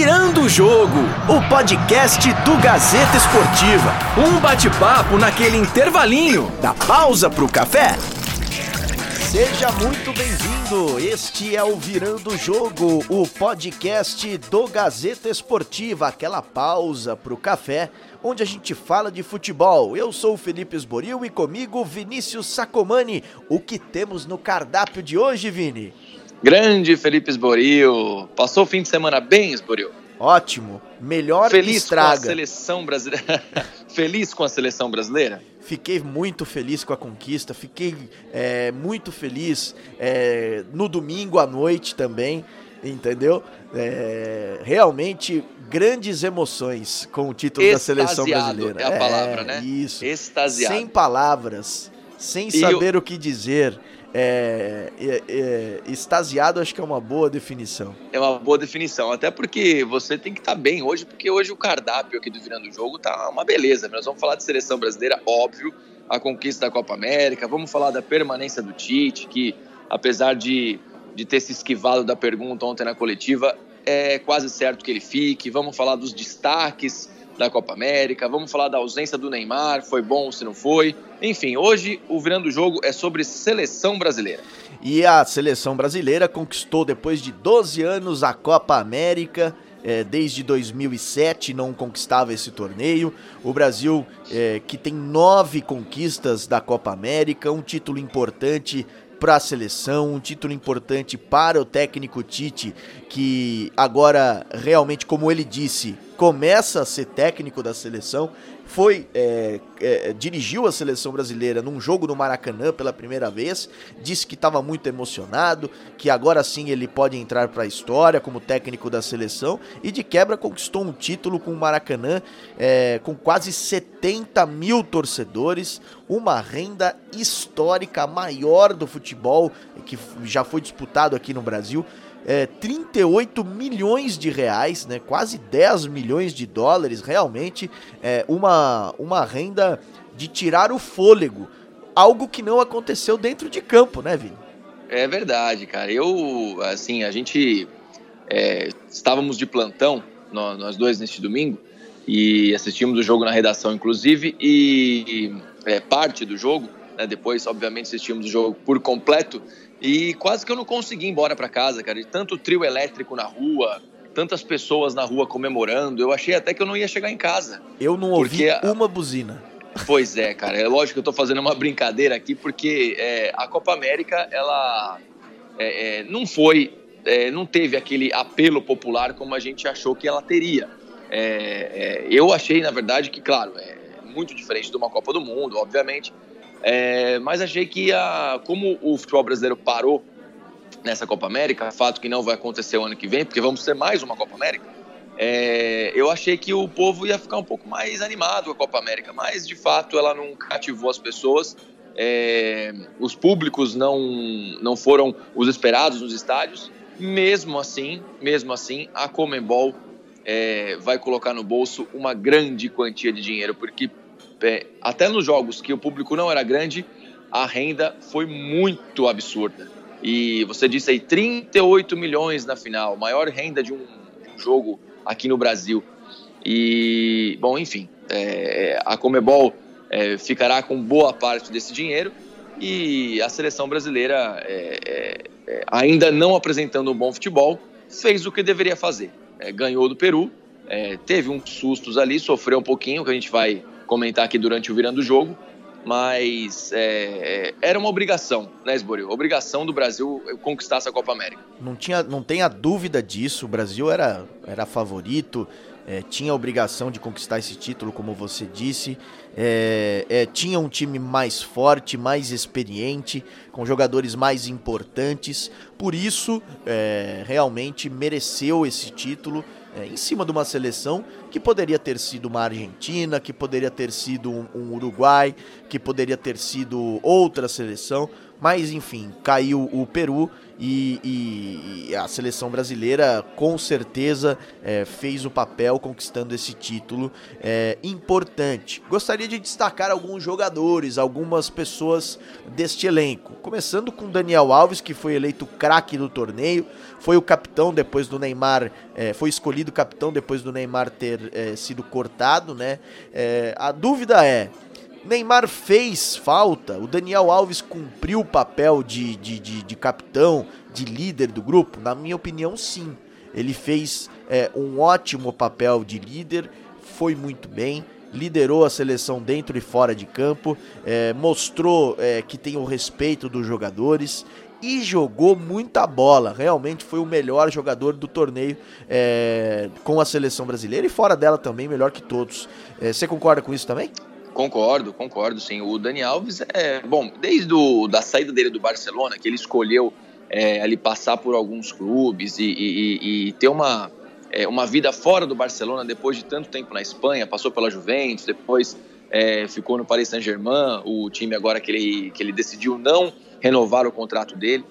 Virando o Jogo, o podcast do Gazeta Esportiva. Um bate-papo naquele intervalinho da pausa pro café. Seja muito bem-vindo. Este é o Virando o Jogo, o podcast do Gazeta Esportiva, aquela pausa pro café onde a gente fala de futebol. Eu sou o Felipe Esboril e comigo Vinícius Sacomani. O que temos no cardápio de hoje, Vini? Grande Felipe Esboril. Passou o fim de semana bem, Esboril? Ótimo. Melhor Feliz estraga. com a seleção brasileira. Feliz com a seleção brasileira? Fiquei muito feliz com a conquista, fiquei é, muito feliz é, no domingo à noite também, entendeu? É, realmente grandes emoções com o título Extasiado da seleção brasileira. É a palavra, né? Isso. Extasiado. Sem palavras, sem E saber o que dizer. É, é, é, extasiado acho que é uma boa definição. É uma boa definição, até porque você tem que estar bem hoje, porque hoje o cardápio aqui do Virando o Jogo tá uma beleza. Nós vamos falar de seleção brasileira, óbvio, a conquista da Copa América, vamos falar da permanência do Tite, que apesar de, de ter se esquivado da pergunta ontem na coletiva, é quase certo que ele fique. Vamos falar dos destaques da Copa América, vamos falar da ausência do Neymar, foi bom se não foi. Enfim, hoje o Virando o Jogo é sobre seleção brasileira. E a seleção brasileira conquistou depois de 12 anos a Copa América. É, desde 2007 não conquistava esse torneio. O Brasil, é, que tem nove conquistas da Copa América, um título importante para a seleção, um título importante para o técnico Tite, que agora realmente, como ele disse, começa a ser técnico da seleção. Foi é, é, dirigiu a seleção brasileira num jogo no Maracanã pela primeira vez, disse que estava muito emocionado, que agora sim ele pode entrar para a história como técnico da seleção e de quebra conquistou um título com o Maracanã é, com quase 70 mil torcedores, uma renda histórica maior do futebol que já foi disputado aqui no Brasil é, 38 milhões de reais, né, quase 10 milhões de dólares, realmente é, uma, uma renda de tirar o fôlego, algo que não aconteceu dentro de campo, né, Vini? É verdade, cara. Eu, assim, a gente é, estávamos de plantão, nós dois neste domingo, e assistimos o jogo na redação, inclusive, e é, parte do jogo, né, depois, obviamente, assistimos o jogo por completo, e quase que eu não consegui ir embora para casa, cara. De tanto trio elétrico na rua, tantas pessoas na rua comemorando. Eu achei até que eu não ia chegar em casa. Eu não ouvi uma buzina. Pois é, cara. É lógico que eu tô fazendo uma brincadeira aqui, porque é, a Copa América, ela é, é, não foi, é, não teve aquele apelo popular como a gente achou que ela teria. É, é, eu achei, na verdade, que, claro, é muito diferente de uma Copa do Mundo, obviamente, é, mas achei que, a, como o futebol brasileiro parou nessa Copa América, fato que não vai acontecer o ano que vem, porque vamos ter mais uma Copa América, é, eu achei que o povo ia ficar um pouco mais animado com a Copa América, mas de fato ela não cativou as pessoas. É, os públicos não, não foram os esperados nos estádios. Mesmo assim, mesmo assim, a Comembol é, vai colocar no bolso uma grande quantia de dinheiro, porque é, até nos jogos que o público não era grande, a renda foi muito absurda. E você disse aí 38 milhões na final, maior renda de um, de um jogo aqui no Brasil. E, bom, enfim, é, a Comebol é, ficará com boa parte desse dinheiro e a seleção brasileira, é, é, é ainda não apresentando um bom futebol, fez o que deveria fazer. É, ganhou do Peru, teve uns sustos ali, sofreu um pouquinho, que a gente vai comentar aqui durante o Virando o Jogo, mas é, é, era uma obrigação, né, Esboril? Obrigação do Brasil conquistar essa Copa América. Não, tinha, não tenha dúvida disso, o Brasil era, era favorito, é, tinha a obrigação de conquistar esse título, como você disse. É, é, tinha um time mais forte, mais experiente, com jogadores mais importantes. Por isso, é, realmente mereceu esse título é, em cima de uma seleção que poderia ter sido uma Argentina, que poderia ter sido um, um Uruguai, que poderia ter sido outra seleção, Mas enfim, caiu o Peru e, e, e a seleção brasileira com certeza é, fez o papel conquistando esse título é, importante. Gostaria de destacar alguns jogadores, algumas pessoas deste elenco. Começando com Daniel Alves, que foi eleito craque do torneio, foi o capitão depois do Neymar, é, foi escolhido capitão depois do Neymar ter é, sido cortado, né? É, a dúvida é Neymar fez falta, o Daniel Alves cumpriu o papel de, de, de, de capitão, de líder do grupo? Na minha opinião, sim. Ele fez é, um ótimo papel de líder, foi muito bem, liderou a seleção dentro e fora de campo, é, mostrou é, que tem o respeito dos jogadores e jogou muita bola. Realmente foi o melhor jogador do torneio é, com a seleção brasileira e fora dela também, melhor que todos. É, você concorda com isso também? Concordo, concordo, sim. O Dani Alves é, bom, desde o, da saída dele do Barcelona, que ele escolheu é, ali passar por alguns clubes e, e, e ter uma, é, uma vida fora do Barcelona depois de tanto tempo na Espanha, passou pela Juventus, depois é, ficou no Paris Saint-Germain, o time agora que ele, que ele decidiu não renovar o contrato dele.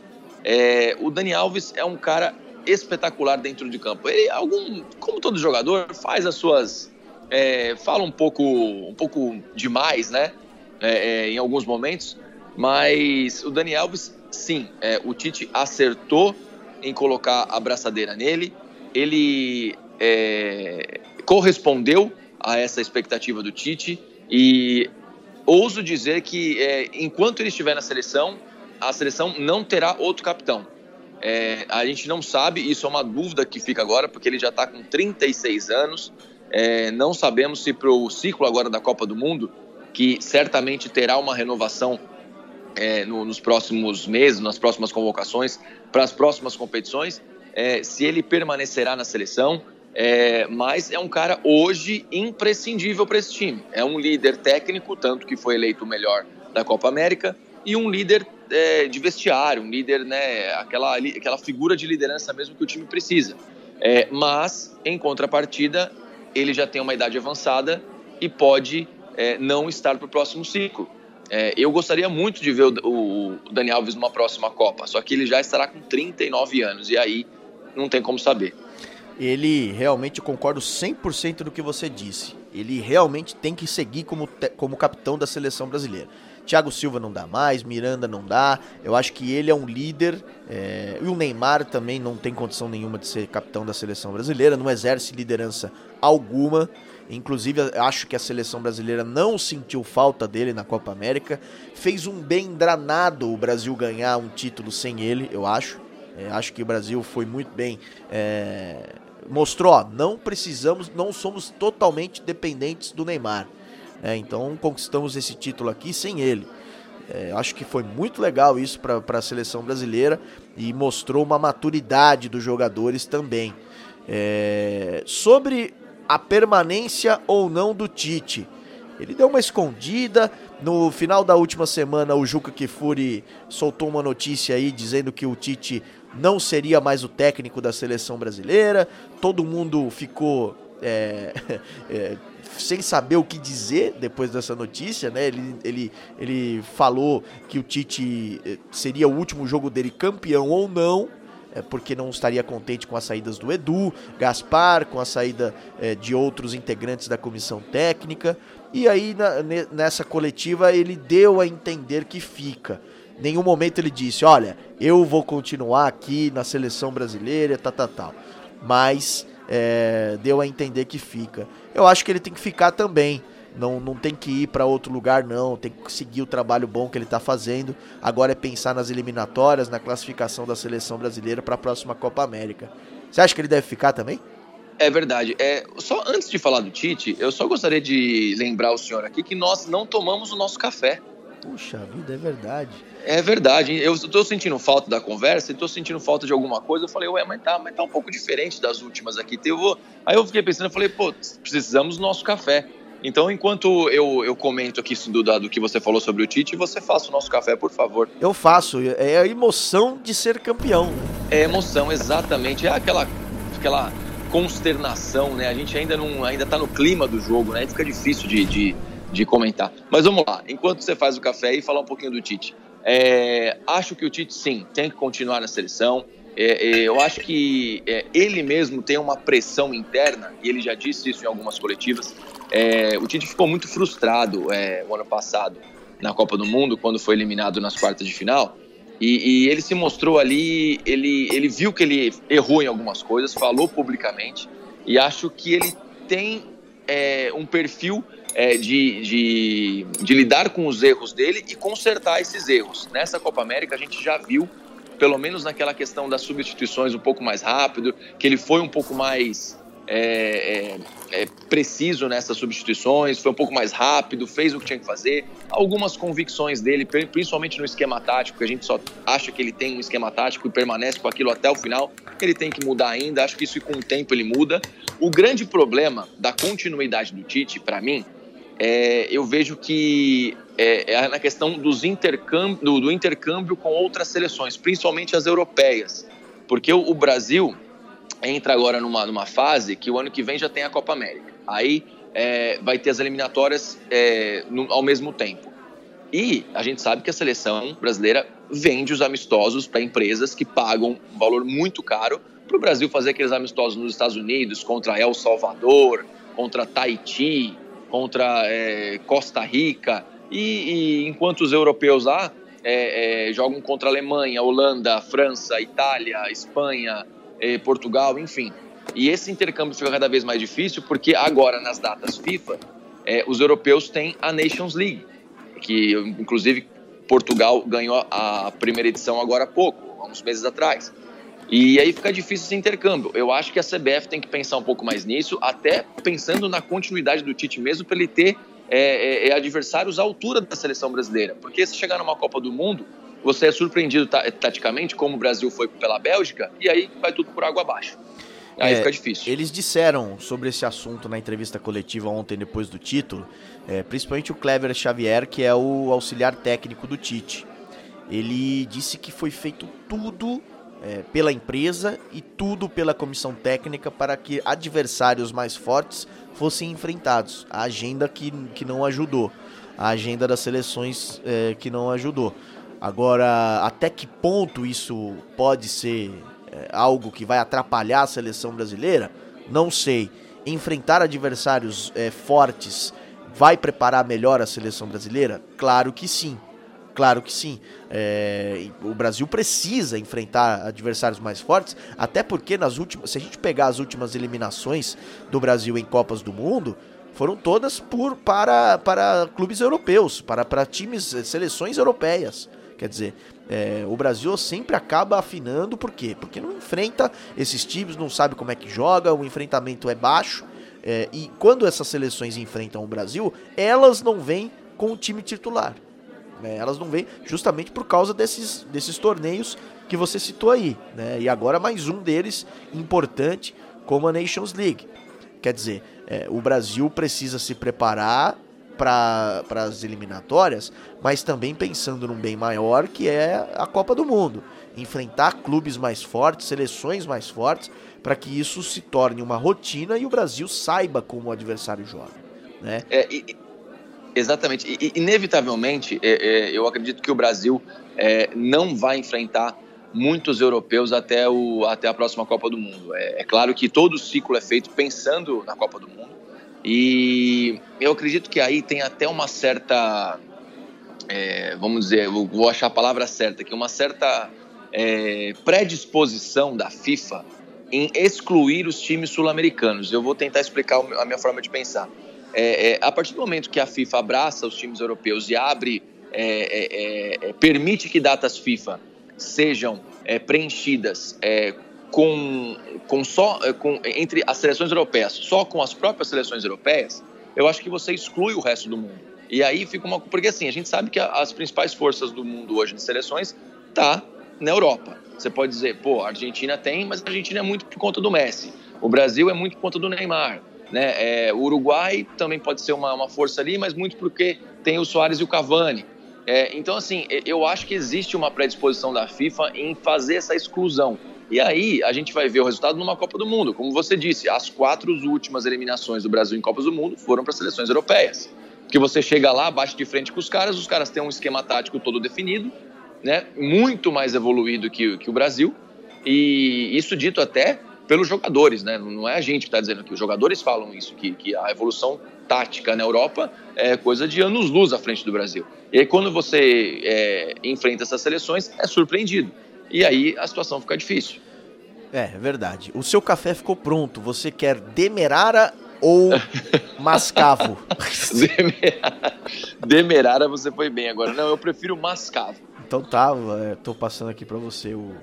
É, o Dani Alves é um cara espetacular dentro de campo. Ele, algum, como todo jogador, faz as suas é, fala um pouco, um pouco demais, né? É, é, em alguns momentos, mas o Dani Alves, sim, é, o Tite acertou em colocar a braçadeira nele, ele é, correspondeu a essa expectativa do Tite e ouso dizer que é, enquanto ele estiver na seleção, a seleção não terá outro capitão. É, a gente não sabe, isso é uma dúvida que fica agora, porque ele já está com 36 anos, é, não sabemos se para o ciclo agora da Copa do Mundo, que certamente terá uma renovação é, no, nos próximos meses, nas próximas convocações, para as próximas competições, é, se ele permanecerá na seleção. É, mas é um cara hoje imprescindível para esse time. É um líder técnico, tanto que foi eleito o melhor da Copa América, e um líder é, de vestiário, um líder, né, aquela, aquela figura de liderança mesmo que o time precisa. É, mas, em contrapartida, ele já tem uma idade avançada e pode é, não estar para o próximo ciclo. É, eu gostaria muito de ver o, o, Dani Alves numa próxima Copa, só que ele já estará com 39 anos e aí não tem como saber. Ele realmente, concordo 100% do que você disse. Ele realmente tem que seguir como, como capitão da seleção brasileira. Thiago Silva não dá mais, Miranda não dá. Eu acho que ele é um líder. É... E o Neymar também não tem condição nenhuma de ser capitão da seleção brasileira, não exerce liderança alguma. Inclusive, acho que a seleção brasileira não sentiu falta dele na Copa América. Fez um bem danado o Brasil ganhar um título sem ele, eu acho. É, acho que o Brasil foi muito bem. É... Mostrou, ó, não precisamos, não somos totalmente dependentes do Neymar. É, então conquistamos esse título aqui sem ele. É, acho que foi muito legal isso para a seleção brasileira e mostrou uma maturidade dos jogadores também. É, sobre a permanência ou não do Tite. Ele deu uma escondida. No final da última semana, o Juca Kifuri soltou uma notícia aí dizendo que o Tite não seria mais o técnico da seleção brasileira. Todo mundo ficou é, é, sem saber o que dizer depois dessa notícia, né? Ele, ele, ele falou que o Tite eh, seria o último jogo dele campeão ou não, é, porque não estaria contente com as saídas do Edu, Gaspar, com a saída é, de outros integrantes da comissão técnica. E aí, na, nessa coletiva, ele deu a entender que fica. Nenhum momento ele disse: Olha, eu vou continuar aqui na seleção brasileira, tal, tal, tal. Mas é, deu a entender que fica. Eu acho que ele tem que ficar também. Não, não tem que ir para outro lugar, não. Tem que seguir o trabalho bom que ele está fazendo. Agora é pensar nas eliminatórias, na classificação da seleção brasileira para a próxima Copa América. Você acha que ele deve ficar também? É verdade. É, só antes de falar do Tite, eu só gostaria de lembrar o senhor aqui que nós não tomamos o nosso café. Puxa vida, é verdade. É verdade. Eu estou sentindo falta da conversa, estou sentindo falta de alguma coisa. Eu falei, ué, mas tá, mas tá um pouco diferente das últimas aqui. Eu vou... Aí eu fiquei pensando, eu falei, pô, precisamos do nosso café. Então, enquanto eu, eu comento aqui do, do que você falou sobre o Tite, você faça o nosso café, por favor. Eu faço. É a emoção de ser campeão. É emoção, exatamente. É aquela, aquela consternação, né? A gente ainda não ainda tá no clima do jogo, né? Fica difícil de, de, de comentar. Mas vamos lá. Enquanto você faz o café e falar um pouquinho do Tite. É, acho que o Tite, sim, tem que continuar na seleção. É, é, eu acho que é, ele mesmo tem uma pressão interna, e ele já disse isso em algumas coletivas. É, o Tite ficou muito frustrado é, o ano passado na Copa do Mundo, quando foi eliminado nas quartas de final. E, e, ele se mostrou ali, ele, ele viu que ele errou em algumas coisas, falou publicamente, e acho que ele tem um perfil é, de, de, de, lidar com os erros dele e consertar esses erros. Nessa Copa América a gente já viu pelo menos naquela questão das substituições um pouco mais rápido, que ele foi um pouco mais é, é, é, preciso nessas substituições, foi um pouco mais rápido, fez o que tinha que fazer. Algumas convicções dele, principalmente no esquema tático, que a gente só acha que ele tem um esquema tático e permanece com aquilo até o final, ele tem que mudar ainda. Acho que isso com o tempo ele muda. O grande problema da continuidade do Tite, para mim, é, eu vejo que é, é, na questão dos intercâmbio, do, do, intercâmbio com outras seleções, principalmente as europeias. Porque o, o, Brasil entra agora numa, numa fase que o ano que vem já tem a Copa América. Aí é, vai ter as eliminatórias é, no, ao mesmo tempo. E a gente sabe que a seleção brasileira vende os amistosos para empresas que pagam um valor muito caro para o Brasil fazer aqueles amistosos nos Estados Unidos contra El Salvador, contra Tahiti, contra é, Costa Rica, e, e, enquanto os europeus lá é, é, jogam contra Alemanha, Holanda, França, Itália, Espanha, é, Portugal, enfim. E esse intercâmbio fica cada vez mais difícil porque agora, nas datas FIFA, é, os europeus têm a Nations League, que inclusive Portugal ganhou a primeira edição agora há pouco, há uns meses atrás. E aí fica difícil esse intercâmbio. Eu acho que a CBF tem que pensar um pouco mais nisso, até pensando na continuidade do Tite mesmo, para ele ter é, é, é, adversários à altura da seleção brasileira. Porque se chegar numa Copa do Mundo, você é surpreendido taticamente, como o Brasil foi pela Bélgica, e aí vai tudo por água abaixo. Aí é, fica difícil. Eles disseram sobre esse assunto na entrevista coletiva ontem, depois do título, é, principalmente o Clever Xavier, que é o auxiliar técnico do Tite. Ele disse que foi feito tudo é, pela empresa e tudo pela comissão técnica para que adversários mais fortes fossem enfrentados. A agenda que, que não ajudou, a agenda das seleções é, que não ajudou. Agora, até que ponto isso pode ser é, algo que vai atrapalhar a seleção brasileira? Não sei. Enfrentar adversários é, fortes vai preparar melhor a seleção brasileira? Claro que sim. Claro que sim. É, o Brasil precisa enfrentar adversários mais fortes, até porque nas últimas, se a gente pegar as últimas eliminações do Brasil em Copas do Mundo, foram todas por para, para clubes europeus, para, para times, seleções europeias. Quer dizer, é, o Brasil sempre acaba afinando, por quê? Porque não enfrenta esses times, não sabe como é que joga, o enfrentamento é baixo. É, e quando essas seleções enfrentam o Brasil, elas não vêm com o time titular. Né? Elas não vêm justamente por causa desses, desses torneios que você citou aí. Né? E agora mais um deles importante, como a Nations League. Quer dizer, é, o Brasil precisa se preparar para as eliminatórias, mas também pensando num bem maior que é a Copa do Mundo. Enfrentar clubes mais fortes, seleções mais fortes, para que isso se torne uma rotina e o Brasil saiba como o adversário joga. Né? É, e, Exatamente. E, inevitavelmente, é, é, eu acredito que o Brasil é, não vai enfrentar muitos europeus até, o, até a próxima Copa do Mundo. É, é, claro que todo o ciclo é feito pensando na Copa do Mundo. E eu acredito que aí tem até uma certa. É, vamos dizer, vou achar a palavra certa aqui, uma certa é, predisposição da FIFA em excluir os times sul-americanos. Eu vou tentar explicar a minha forma de pensar. É, é, a partir do momento que a FIFA abraça os times europeus e abre, é, é, é permite que datas FIFA sejam é, preenchidas com, com só com, entre as seleções europeias, só com as próprias seleções europeias, eu acho que você exclui o resto do mundo. E aí fica uma. Porque assim, a gente sabe que as principais forças do mundo hoje de seleções tá na Europa. Você pode dizer, pô, a Argentina tem, mas a Argentina é muito por conta do Messi. O Brasil é muito por conta do Neymar. Né? É, o Uruguai também pode ser uma, uma, força ali, mas muito porque tem o Soares e o Cavani. É, então, assim, eu acho que existe uma predisposição da FIFA em fazer essa exclusão. E aí a gente vai ver o resultado numa Copa do Mundo. Como você disse, as quatro últimas eliminações do Brasil em Copas do Mundo foram para seleções europeias. Porque você chega lá, bate de frente com os caras, os caras têm um esquema tático todo definido, né, muito mais evoluído que, que o Brasil, e isso dito até pelos jogadores, né? Não é a gente que está dizendo que os jogadores falam isso, que, que a evolução tática na Europa é coisa de anos-luz à frente do Brasil. E aí, quando você é, enfrenta essas seleções, é surpreendido. E aí a situação fica difícil. É, é verdade. O seu café ficou pronto. Você quer demerara ou mascavo? demerara você foi bem agora. Não, eu prefiro mascavo. Então tá, é, tô passando aqui para você o,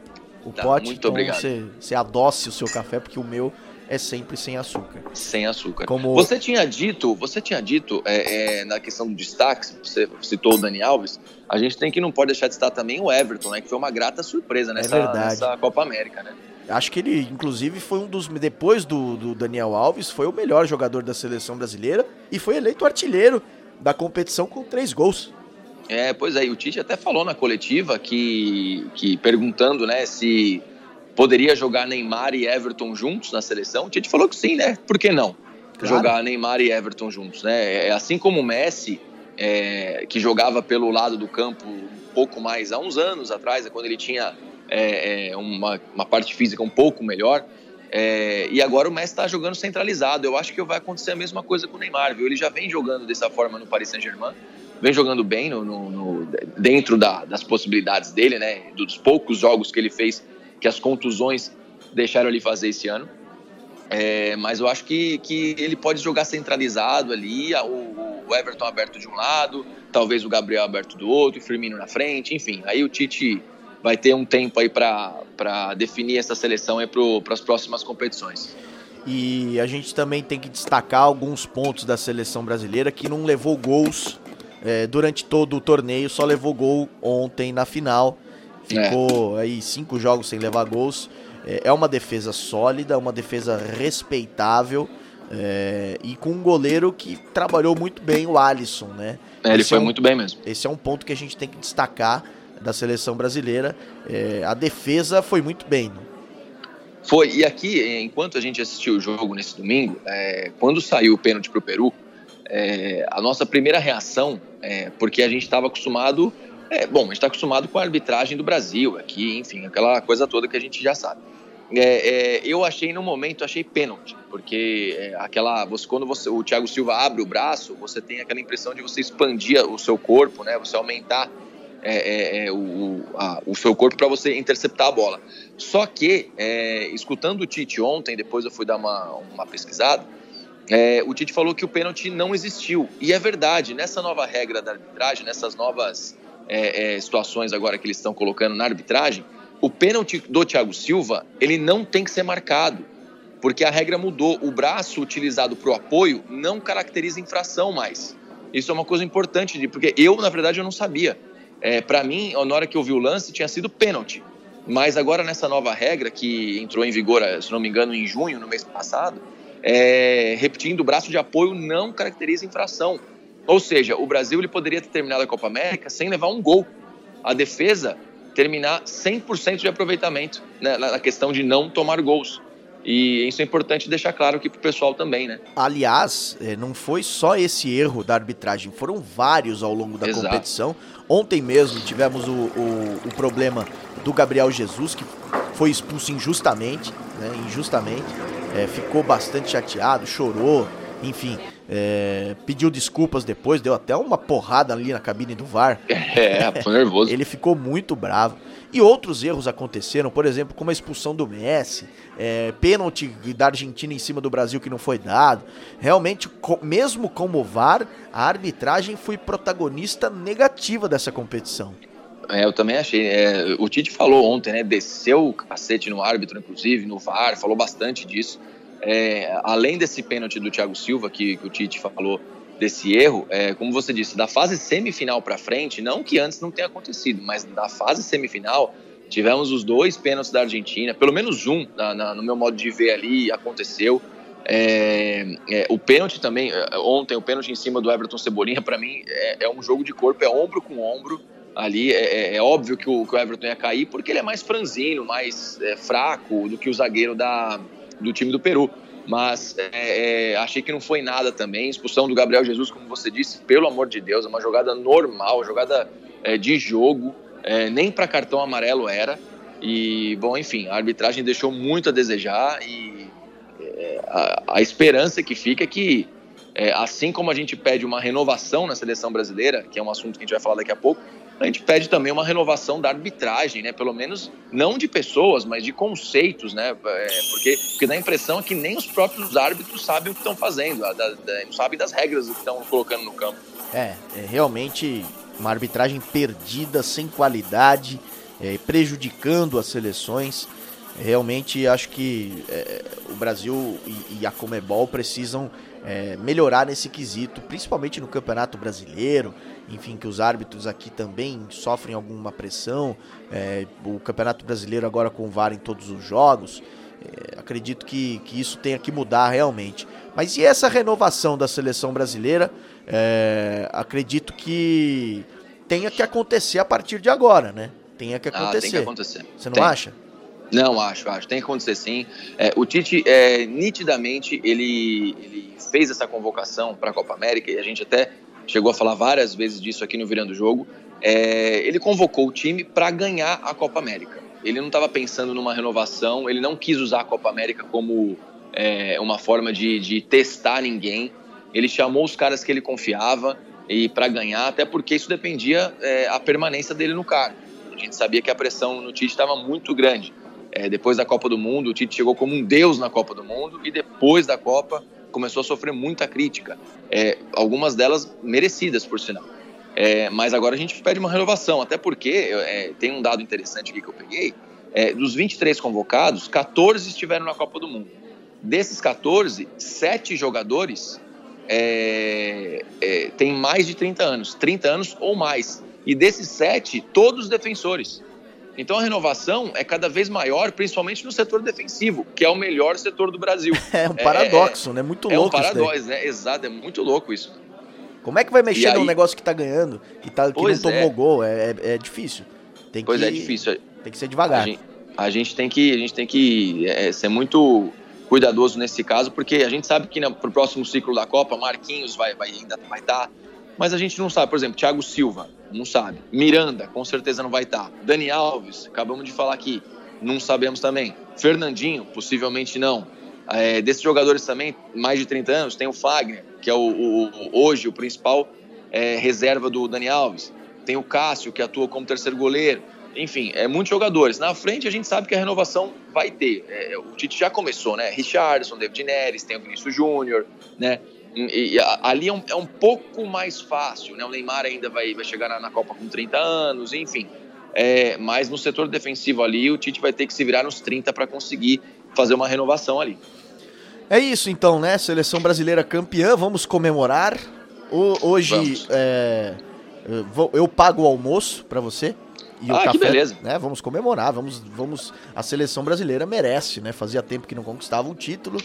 o tá, pote. Muito então obrigado. Você, você adoce o seu café, porque o meu é sempre sem açúcar. Sem açúcar. Como... Você tinha dito, você tinha dito é, é, na questão do destaque, você citou o Dani Alves, a gente tem que não pode deixar de citar também o Everton, né? Que foi uma grata surpresa nessa, é nessa Copa América, né? Acho que ele, inclusive, foi um dos. Depois do, do Daniel Alves, foi o melhor jogador da seleção brasileira e foi eleito artilheiro da competição com três gols. É, pois é, o Tite até falou na coletiva que, que perguntando, né, se poderia jogar Neymar e Everton juntos na seleção. O Tite falou que sim, né? Por que não? Claro. Jogar Neymar e Everton juntos, né? É assim como o Messi, é, que jogava pelo lado do campo um pouco mais há uns anos atrás, quando ele tinha é, é, uma, uma parte física um pouco melhor. É, e agora o Messi está jogando centralizado. Eu acho que vai acontecer a mesma coisa com o Neymar, viu? Ele já vem jogando dessa forma no Paris Saint-Germain vem jogando bem no, no, no dentro da, das possibilidades dele, né? Dos poucos jogos que ele fez, que as contusões deixaram ele fazer esse ano. É, mas eu acho que, que ele pode jogar centralizado ali, o, o, Everton aberto de um lado, talvez o Gabriel aberto do outro, o Firmino na frente, enfim. Aí o Tite vai ter um tempo aí para definir essa seleção para as próximas competições. E a gente também tem que destacar alguns pontos da seleção brasileira que não levou gols é, durante todo o torneio, só levou gol ontem na final. Ficou é. aí cinco jogos sem levar gols. É, é uma defesa sólida, uma defesa respeitável. É, e com um goleiro que trabalhou muito bem, o Alisson, né? É, ele esse foi é um, muito bem mesmo. Esse é um ponto que a gente tem que destacar da seleção brasileira. É, a defesa foi muito bem. Né? Foi, e aqui, enquanto a gente assistiu o jogo nesse domingo, é, quando saiu o pênalti para o Peru, é, a nossa primeira reação, é, porque a gente estava acostumado, é, bom, a gente está acostumado com a arbitragem do Brasil aqui, enfim, aquela coisa toda que a gente já sabe. É, é, eu achei no momento, achei pênalti, porque é, aquela, você, quando você, o Thiago Silva abre o braço, você tem aquela impressão de você expandir o seu corpo, né? Você aumentar é, é, o, a, o, seu corpo para você interceptar a bola. Só que, é, escutando o Tite ontem, depois eu fui dar uma, uma pesquisada, é, o Tite falou que o pênalti não existiu. E é verdade, nessa nova regra da arbitragem, nessas novas é, é, situações agora que eles estão colocando na arbitragem, o pênalti do Thiago Silva, ele não tem que ser marcado. Porque a regra mudou. O braço utilizado para o apoio não caracteriza infração mais. Isso é uma coisa importante, porque eu, na verdade, eu não sabia. É, para mim, na hora que eu vi o lance, tinha sido pênalti. Mas agora, nessa nova regra, que entrou em vigor, se não me engano, em junho, no mês passado, é, repetindo, o braço de apoio não caracteriza infração. Ou seja, o Brasil ele poderia ter terminado a Copa América sem levar um gol. A defesa terminar 100% de aproveitamento né, na questão de não tomar gols. E isso é importante deixar claro aqui para o pessoal também, né? Aliás, é, não foi só esse erro da arbitragem, foram vários ao longo da Exato. competição. Ontem mesmo tivemos o, o, o, problema do Gabriel Jesus, que foi expulso injustamente, né? Injustamente é, ficou bastante chateado, chorou, enfim, é, pediu desculpas depois, deu até uma porrada ali na cabine do VAR. É, foi nervoso. Ele ficou muito bravo. E outros erros aconteceram, por exemplo, como a expulsão do Messi, é, pênalti da Argentina em cima do Brasil que não foi dado. Realmente, mesmo como o VAR, a arbitragem foi protagonista negativa dessa competição. É, eu também achei. É, o Tite falou ontem, né? Desceu o cacete no árbitro, inclusive, no VAR, falou bastante disso. É, além desse pênalti do Thiago Silva, que, que o Tite falou desse erro, é, como você disse, da fase semifinal para frente, não que antes não tenha acontecido, mas da fase semifinal, tivemos os dois pênaltis da Argentina, pelo menos um, na, na, no meu modo de ver ali, aconteceu. É, é, o pênalti também, é, ontem, o pênalti em cima do Everton Cebolinha, para mim, é, é, um jogo de corpo, é ombro com ombro ali. É, é, é, óbvio que o, que o, Everton ia cair porque ele é mais franzino, mais é, fraco do que o zagueiro da, do time do Peru. Mas é, é, achei que não foi nada também. Expulsão do Gabriel Jesus, como você disse, pelo amor de Deus, é uma jogada normal, jogada é, de jogo. nem para cartão amarelo era. E, bom, enfim, a arbitragem deixou muito a desejar e a, a, esperança que fica é que, é, assim como a gente pede uma renovação na seleção brasileira, que é um assunto que a gente vai falar daqui a pouco, a gente pede também uma renovação da arbitragem, né? Pelo menos não de pessoas, mas de conceitos, né? É, porque, porque dá a impressão que nem os próprios árbitros sabem o que estão fazendo, da, da, não sabem das regras que estão colocando no campo. É, é realmente uma arbitragem perdida, sem qualidade, é, prejudicando as seleções. Realmente acho que é, o Brasil e, e, a Comebol precisam é, melhorar nesse quesito, principalmente no Campeonato Brasileiro. Enfim, que os árbitros aqui também sofrem alguma pressão. É, o Campeonato Brasileiro agora com o VAR em todos os jogos. É, acredito que, que isso tenha que mudar realmente. Mas e essa renovação da seleção brasileira? É, acredito que tenha que acontecer a partir de agora, né? Tenha que acontecer. Ah, tem que acontecer. Você não tem. acha? Não, acho, acho. Tem que acontecer sim. É, o Tite, é, nitidamente, ele, ele fez essa convocação para a Copa América e a gente até chegou a falar várias vezes disso aqui no Virando Jogo. É, ele convocou o time para ganhar a Copa América. Ele não estava pensando numa renovação, ele não quis usar a Copa América como é, uma forma de, de testar ninguém. Ele chamou os caras que ele confiava e para ganhar, até porque isso dependia é, a permanência dele no cargo. A gente sabia que a pressão no Tite estava muito grande. É, depois da Copa do Mundo, o Tite chegou como um deus na Copa do Mundo e depois da Copa começou a sofrer muita crítica, é, algumas delas merecidas, por sinal. É, mas agora a gente pede uma renovação, até porque é, tem um dado interessante aqui que eu peguei: é, dos 23 convocados, 14 estiveram na Copa do Mundo. Desses 14, 7 jogadores é, têm mais de 30 anos, 30 anos ou mais. E desses 7, todos defensores. Então a renovação é cada vez maior, principalmente no setor defensivo, que é o melhor setor do Brasil. É um paradoxo, é, né? Muito é louco. É um paradoxo, né? Exato, é muito louco isso. Como é que vai mexer aí... num negócio que tá ganhando, que, tá, que não tomou é. gol? É, é, é, difícil. Tem pois que, é difícil. Tem que ser devagar. A gente, a gente tem que, a gente tem que é, ser muito cuidadoso nesse caso, porque a gente sabe que no, pro próximo ciclo da Copa, Marquinhos vai, vai ainda vai estar, tá, mas a gente não sabe. Por exemplo, Thiago Silva, não sabe. Miranda, com certeza não vai estar. Dani Alves, acabamos de falar aqui, não sabemos também. Fernandinho, possivelmente não. É, desses jogadores também, mais de 30 anos, tem o Fagner, que é o, o hoje o principal é, reserva do Dani Alves. Tem o Cássio, que atua como terceiro goleiro. Enfim, é muitos jogadores. Na frente a gente sabe que a renovação vai ter. É, o Tite já começou, né? Richardson, David Neres, tem o Vinícius Júnior, né? E, e, ali é um, é um, pouco mais fácil, né? O Neymar ainda vai, vai chegar na, na Copa com 30 anos, enfim. É, mas no setor defensivo ali, o Tite vai ter que se virar nos 30 para conseguir fazer uma renovação ali. É isso então, né? Seleção brasileira campeã, vamos comemorar. O, hoje vamos. É, eu, vou, eu pago o almoço para você. E ah, o café, que beleza. Né, vamos comemorar, vamos, vamos. A seleção brasileira merece, né? Fazia tempo que não conquistava um título.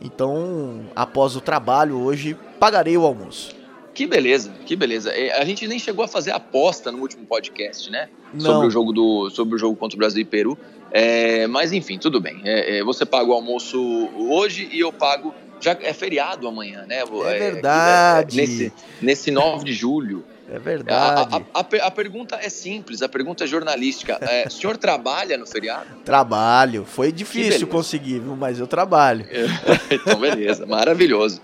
Então, após o trabalho hoje, pagarei o almoço. Que beleza, que beleza. A gente nem chegou a fazer aposta no último podcast, né? Não. Sobre o jogo do, sobre o jogo contra o Brasil e Peru. É, mas enfim, tudo bem. É, é, você paga o almoço hoje e eu pago. Já é feriado amanhã, né? É, é verdade. nesse, nesse 9 de julho. É verdade. A, a, a, pergunta é simples, a pergunta é jornalística. É, o senhor trabalha no feriado? Trabalho. Foi difícil conseguir, mas eu trabalho. então, beleza. Maravilhoso.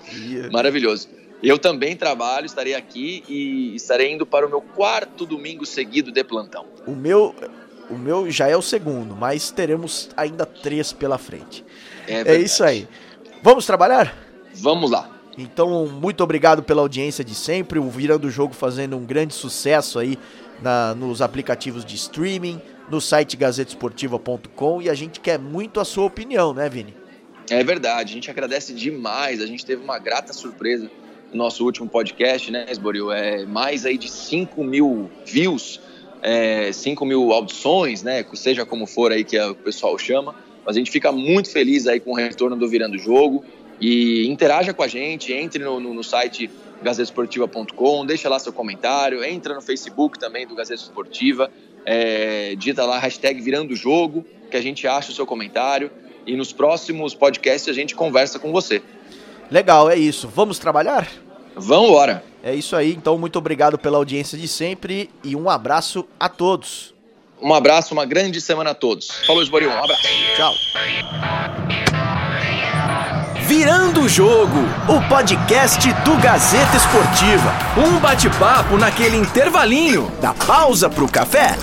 Maravilhoso. Eu também trabalho, estarei aqui e estarei indo para o meu quarto domingo seguido de plantão. O meu, o meu já é o segundo, mas teremos ainda três pela frente. É, é isso aí. Vamos trabalhar? Vamos lá. Então, muito obrigado pela audiência de sempre. O Virando o Jogo fazendo um grande sucesso aí na, nos aplicativos de streaming, no site gazetesportiva.com e a gente quer muito a sua opinião, né, Vini? É verdade, a gente agradece demais. A gente teve uma grata surpresa no nosso último podcast, né, Esboril? É mais aí de 5 mil views, é, 5 mil audições, né? Seja como for aí que o pessoal chama. Mas a gente fica muito feliz aí com o retorno do Virando o Jogo. E interaja com a gente, entre no, no, no site gazetesportiva.com, deixa lá seu comentário, entra no Facebook também do Gazeta Esportiva, é, digita lá hashtag virando jogo, que a gente acha o seu comentário e nos próximos podcasts a gente conversa com você. Legal, é isso. Vamos trabalhar? Vamos embora. É isso aí, então muito obrigado pela audiência de sempre e um abraço a todos. Um abraço, uma grande semana a todos. Falou, Esboril, um abraço. Tchau. Virando o Jogo, o podcast do Gazeta Esportiva. Um bate-papo naquele intervalinho da pausa pro café.